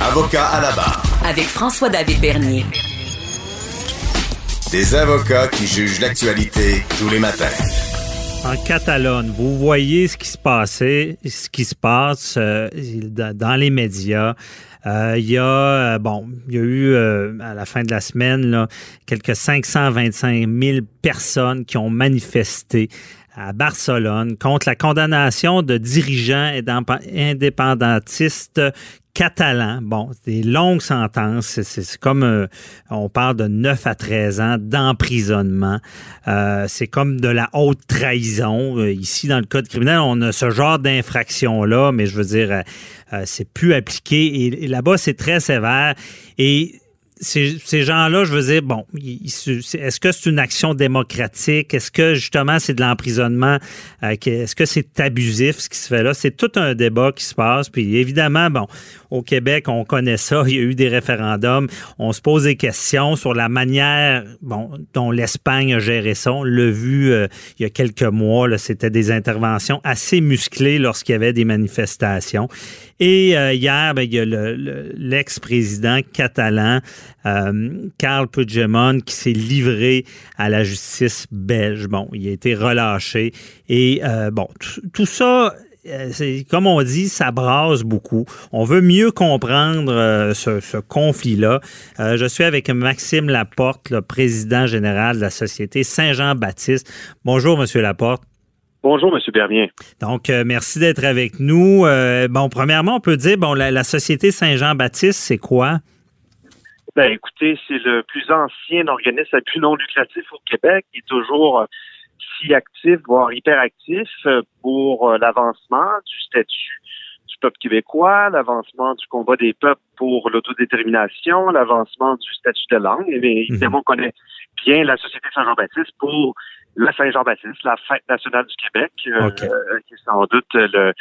Avocat à la barre. Avec François-David Bernier. Des avocats qui jugent l'actualité tous les matins. En Catalogne, vous voyez ce qui se passait, ce qui se passe euh, dans les médias. Euh, il y a, euh, bon, il y a eu à la fin de la semaine là, quelques 525 000 personnes qui ont manifesté à Barcelone contre la condamnation de dirigeants indépendantistes catalans. Bon, des longues sentences. C'est comme, euh, on parle de 9 à 13 ans d'emprisonnement. Euh, c'est comme de la haute trahison. Euh, ici, dans le code criminel, on a ce genre d'infraction-là, mais je veux dire, c'est plus appliqué. et là-bas, c'est très sévère. Et ces, gens-là, je veux dire, bon, est-ce que c'est une action démocratique? Est-ce que justement c'est de l'emprisonnement? Euh, est-ce que c'est abusif ce qui se fait là? C'est tout un débat qui se passe. Puis évidemment, bon, au Québec, on connaît ça. Il y a eu des référendums. On se pose des questions sur la manière bon, dont l'Espagne a géré ça. On l'a vu euh, il y a quelques mois. C'était des interventions assez musclées lorsqu'il y avait des manifestations. Et euh, hier, ben, il y a l'ex-président catalan Carl Puigdemont qui s'est livré à la justice belge. Bon, il a été relâché. Et euh, bon, tout ça c'est comme on dit, ça brasse beaucoup. On veut mieux comprendre ce, conflit-là. je suis avec Maxime Laporte, le président général de la société Saint-Jean-Baptiste. Bonjour, Monsieur Laporte. Bonjour, M. Bernier. Donc, euh, merci d'être avec nous. Euh, bon, premièrement, on peut dire, bon, la, Société Saint-Jean-Baptiste, c'est quoi? Ben, écoutez, c'est le plus ancien organisme à but non lucratif au Québec. Il est toujours euh, si actif, voire hyperactif pour l'avancement du statut peuple québécois, l'avancement du combat des peuples pour l'autodétermination, l'avancement du statut de langue. Et bien, évidemment, on connaît bien la Société Saint-Jean-Baptiste pour la Saint-Jean-Baptiste, la fête nationale du Québec, euh, qui est sans doute le,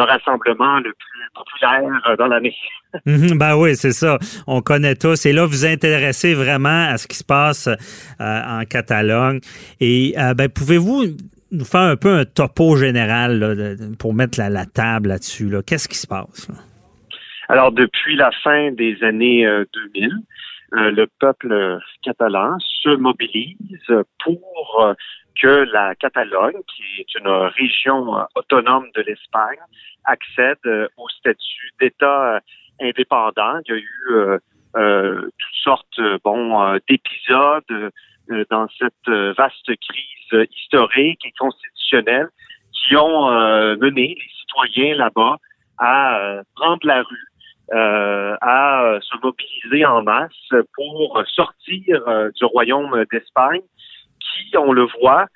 rassemblement le plus populaire dans l'année. Mhm, ben oui, c'est ça. On connaît tous. Et là, vous intéressez vraiment à ce qui se passe euh, en Catalogne. Et euh, ben, pouvez-vous nous faire un peu un topo général pour mettre la, table là-dessus? Qu'est-ce qui se passe? Alors, depuis la fin des années 2000, euh, le peuple catalan se mobilise pour euh, que la Catalogne, qui est une région euh, autonome de l'Espagne, accède au statut d'État indépendant. Il y a eu toutes sortes bon, d'épisodes dans cette vaste crise historique et constitutionnelle qui ont mené les citoyens là-bas à prendre la rue euh, à se mobiliser en masse pour sortir euh, du royaume d'Espagne, qui, on le voit,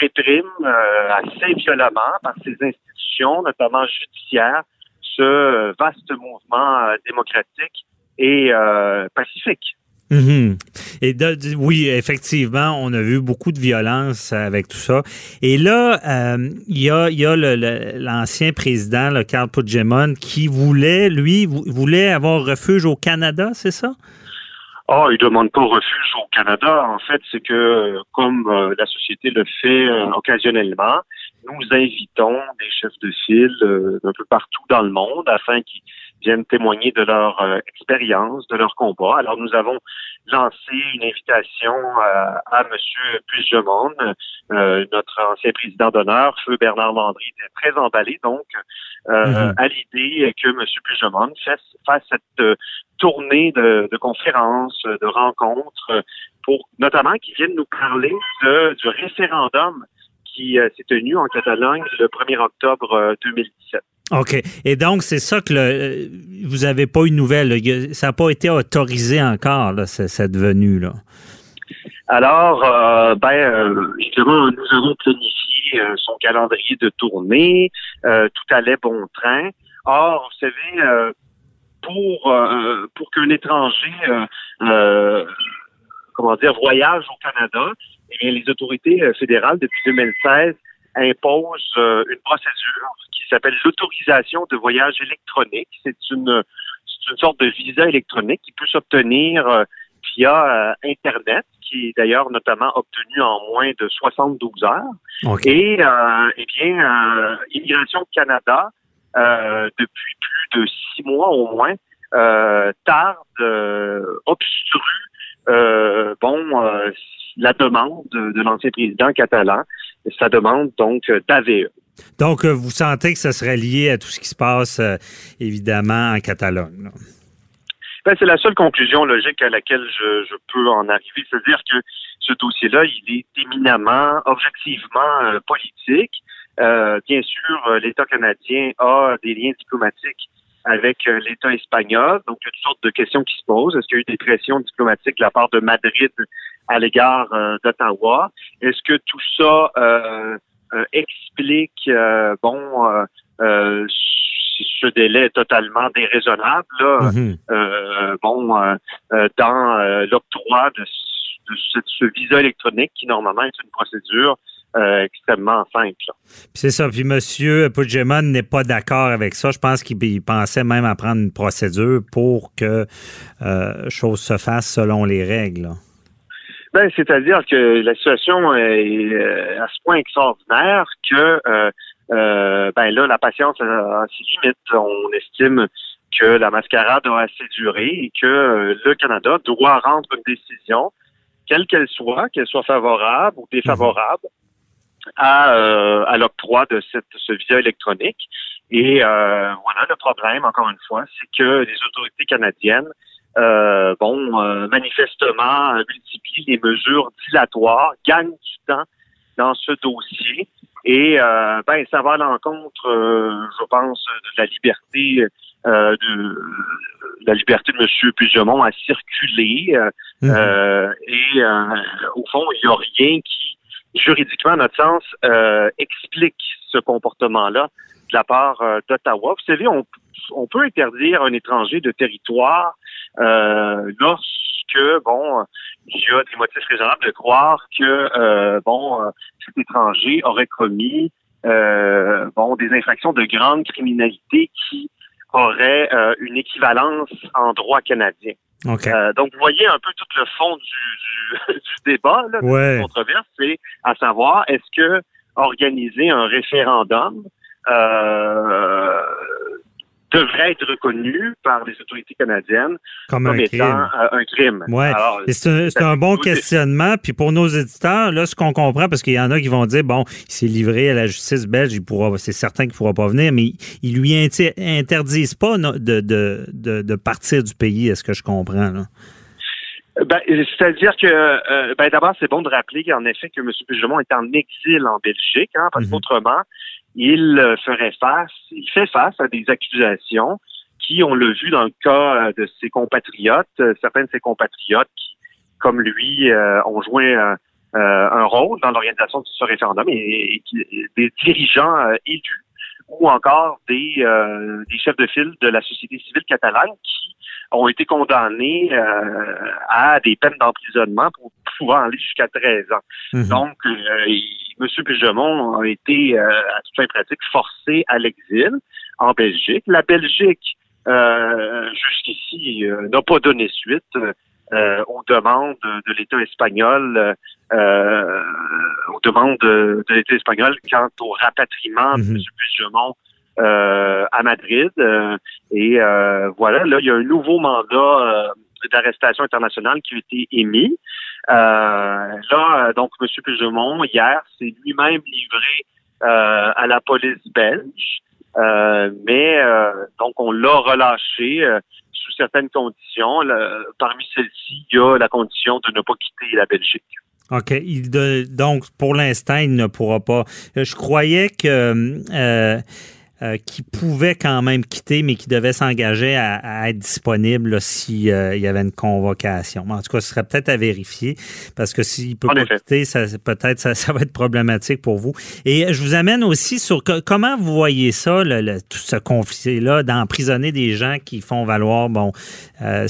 réprime euh, assez violemment par ses institutions, notamment judiciaires, ce vaste mouvement démocratique et pacifique. Mhm. Et oui, effectivement, on a vu beaucoup de violence avec tout ça. Et là, euh, il y a, l'ancien président, le Carl Puigdemont, qui voulait, lui, voulait avoir refuge au Canada, c'est ça? Oh, il demande pas refuge au Canada. En fait, c'est que, comme euh, la société le fait euh, occasionnellement, nous invitons des chefs de file un peu partout dans le monde afin qu'ils viennent témoigner de leur euh, expérience, de leur combat. Alors nous avons lancé une invitation euh, à M. Puigdemont, euh, notre ancien président d'honneur, Feu Bernard Landry était très emballé donc mm-hmm. à l'idée que M. Puigdemont fasse, fasse cette tournée de, de, conférences, de rencontres, pour notamment qu'il vienne nous parler de, du référendum qui s'est tenu en Catalogne le 1er octobre 2017. OK. Et donc, c'est ça que le, vous n'avez pas eu de nouvelles. Ça n'a pas été autorisé encore, là, cette venue-là? Alors, euh, ben, euh, justement, nous avons planifié euh, son calendrier de tournée. tout allait bon train. Or, vous savez, pour pour qu'un étranger, comment dire, voyage au Canada, eh bien, les autorités fédérales depuis 2016 imposent une procédure s'appelle l'autorisation de voyage électronique. C'est une, une sorte de visa électronique qui peut s'obtenir euh, via euh, Internet, qui est d'ailleurs notamment obtenu en moins de 72 heures. Et euh, eh bien, Immigration Canada, depuis plus de six mois au moins, tarde, obstrue, bon, la demande de l'ancien président catalan, sa demande donc d'AVE. Donc, vous sentez que ça serait lié à tout ce qui se passe, évidemment, en Catalogne. Ben, c'est la seule conclusion logique à laquelle je, je peux en arriver. C'est-à-dire que ce dossier-là, il est éminemment, objectivement euh, politique. Euh, bien sûr, euh, l'État canadien a des liens diplomatiques avec l'État espagnol. Donc, il y a toutes sortes de questions qui se posent. Est-ce qu'il y a eu des pressions diplomatiques de la part de Madrid à l'égard d'Ottawa? Est-ce que tout ça explique, bon, ce délai est totalement déraisonnable, là, mhm. bon, dans l'octroi de ce, visa électronique qui, normalement, est une procédure euh, extrêmement simple. C'est ça. Puis M. Puigdemont n'est pas d'accord avec ça. Je pense qu'il pensait même à prendre une procédure pour que euh, chose se fasse selon les règles. Ben, c'est-à-dire que la situation est euh, à ce point extraordinaire que ben là, la patience a, ses limites. On estime que la mascarade a assez duré et que le Canada doit rendre une décision quelle qu'elle soit, qu'elle soit favorable ou défavorable, à, euh, à l'octroi de cette, ce visa électronique. Et euh, voilà, le problème, encore une fois, c'est que les autorités canadiennes, euh, bon, euh, manifestement, multiplient les mesures dilatoires, gagnent du temps dans ce dossier. Et euh, ben, ça va à l'encontre, je pense, de la liberté de la liberté de M. Puigdemont à circuler. Euh, mhm. euh, et euh, au fond, il n'y a rien qui, juridiquement, à notre sens, explique ce comportement-là de la part d'Ottawa. Vous savez, on, on, peut interdire un étranger de territoire lorsque, bon, il y a des motifs raisonnables de croire que, bon, cet étranger aurait commis, bon, des infractions de grande criminalité qui aurait euh, une équivalence en droit canadien. Euh, donc, vous voyez un peu tout le fond du, du, débat, là, de la controverse, c'est à savoir, est-ce que organiser un référendum euh, devrait être reconnu par les autorités canadiennes comme, un étant crime. Euh, un crime. Ouais. C'est un, bon questionnement. Puis pour nos éditeurs, là, ce qu'on comprend, parce qu'il y en a qui vont dire, bon, il s'est livré à la justice belge, il pourra, c'est certain qu'il ne pourra pas venir, mais ils lui interdisent pas de, de, de, partir du pays, est-ce que je comprends? Là? Ben, c'est-à-dire que, euh, ben, d'abord, c'est bon de rappeler qu'en effet que M. Puigdemont est en exil en Belgique, hein, parce mhm. qu'autrement, il euh, ferait face, il fait face à des accusations qui, on l'a vu dans le cas euh, de ses compatriotes, euh, certains de ses compatriotes qui, comme lui, ont joué un rôle dans l'organisation de ce référendum et, des dirigeants élus ou encore des, des chefs de file de la société civile catalane qui ont été condamnés à des peines d'emprisonnement pour pouvoir aller jusqu'à 13 ans. Mhm. Donc, M. Puigdemont a été, euh, à toute fin pratique, forcé à l'exil en Belgique. La Belgique, euh, jusqu'ici, euh, n'a pas donné suite aux demandes de l'État espagnol, aux demandes de, l'État espagnol quant au rapatriement de M. Mhm. Puigdemont à Madrid. et voilà, là, il y a un nouveau mandat d'arrestation internationale qui a été émis. Euh, là, donc, M. Puigdemont, hier, s'est lui-même livré euh, à la police belge, euh, mais donc on l'a relâché sous certaines conditions. parmi celles-ci, il y a la condition de ne pas quitter la Belgique. OK. Donc, pour l'instant, il ne pourra pas. Je croyais que euh, qui pouvait quand même quitter, mais qui devait s'engager à, être disponible s'il euh, y avait une convocation. en tout cas, ce serait peut-être à vérifier, parce que s'il peut pas quitter, ça, peut-être ça, va être problématique pour vous. Et je vous amène aussi sur comment vous voyez ça, tout ce conflit-là, d'emprisonner des gens qui font valoir, bon, euh,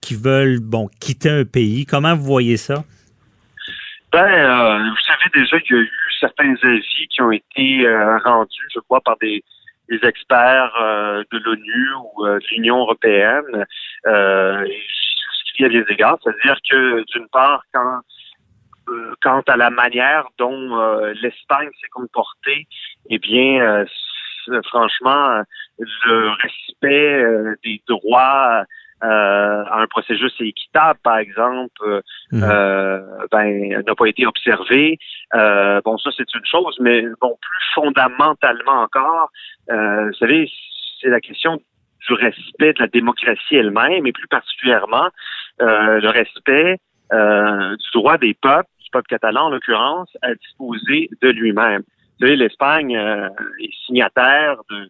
qui veulent, bon, quitter un pays. Comment vous voyez ça? Ben, vous savez déjà qu'il y a eu certains avis qui ont été euh, rendus, je crois, par des, experts euh, de l'ONU ou euh, de l'Union européenne, euh, qui a des égards, c'est-à-dire que d'une part, quand quant à la manière dont l'Espagne s'est comportée, eh bien, franchement, le respect des droits euh, un processus équitable, par exemple, mhm. euh, ben n'a pas été observé. Euh, bon, ça c'est une chose, mais bon, plus fondamentalement encore, vous savez, c'est la question du respect de la démocratie elle-même, et plus particulièrement le respect du droit des peuples, du peuple catalan en l'occurrence, à disposer de lui-même. Vous savez, l'Espagne est signataire de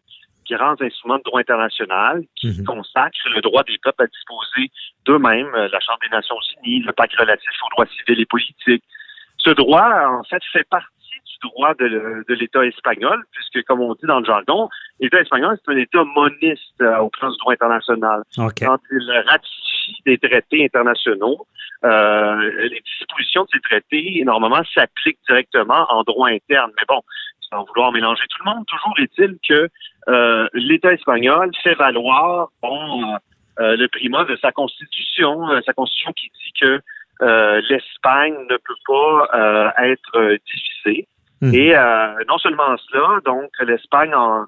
grands instruments de droit international qui mhm. consacrent le droit des peuples à disposer d'eux-mêmes, euh, la Chambre des Nations Unies, le pacte relatif aux droits civils et politiques. Ce droit, en fait, fait partie du droit de, l'État espagnol, puisque, comme on dit dans le jargon, l'État espagnol, c'est un État moniste euh, au plan du droit international. Quand il ratifie des traités internationaux, euh, les dispositions de ces traités, normalement, s'appliquent directement en droit interne. Mais bon, sans vouloir mélanger tout le monde, toujours est-il que euh, l'État espagnol fait valoir bon, euh, euh, le primat de sa constitution, sa constitution qui dit que l'Espagne ne peut pas être divisée. Mhm. Et non seulement cela, donc l'Espagne en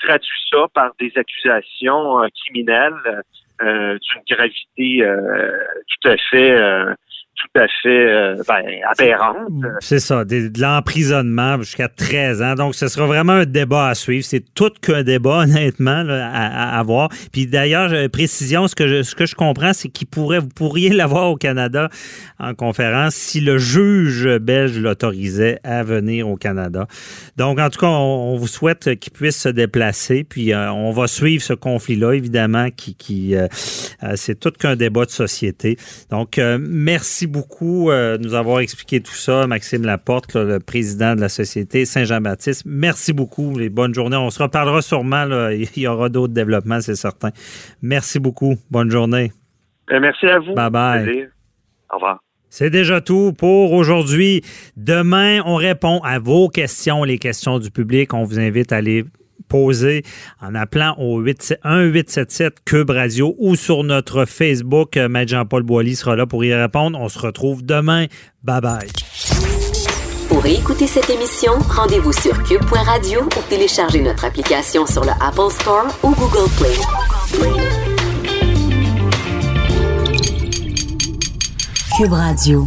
traduit ça par des accusations criminelles d'une gravité tout à fait tout à fait euh, ben, aberrante. C'est ça, de, l'emprisonnement jusqu'à 13 ans. Donc, ce sera vraiment un débat à suivre. C'est tout qu'un débat, honnêtement, à, voir. Puis d'ailleurs, précision, ce que je, ce que je comprends, c'est qu'il pourrait, vous pourriez l'avoir au Canada en conférence si le juge belge l'autorisait à venir au Canada. Donc, en tout cas, on, vous souhaite qu'il puisse se déplacer. Puis, euh, on va suivre ce conflit-là, évidemment, qui, qui euh, c'est tout qu'un débat de société. Donc, merci beaucoup euh, de nous avoir expliqué tout ça, Maxime Laporte, le président de la Société Saint-Jean-Baptiste. Merci beaucoup. Les bonnes journées. On se reparlera sûrement. Il y aura d'autres développements, c'est certain. Merci beaucoup. Bonne journée. Euh, merci à vous. Bye bye. Au revoir. C'est déjà tout pour aujourd'hui. Demain, on répond à vos questions, les questions du public. On vous invite à aller poser en appelant au 1877 Cube Radio ou sur notre Facebook. Euh, Maître Jean-Paul Boilly sera là pour y répondre. On se retrouve demain. Bye bye. Pour écouter cette émission, rendez-vous sur cube.radio ou téléchargez notre application sur le Apple Store ou Google Play. Cube Radio.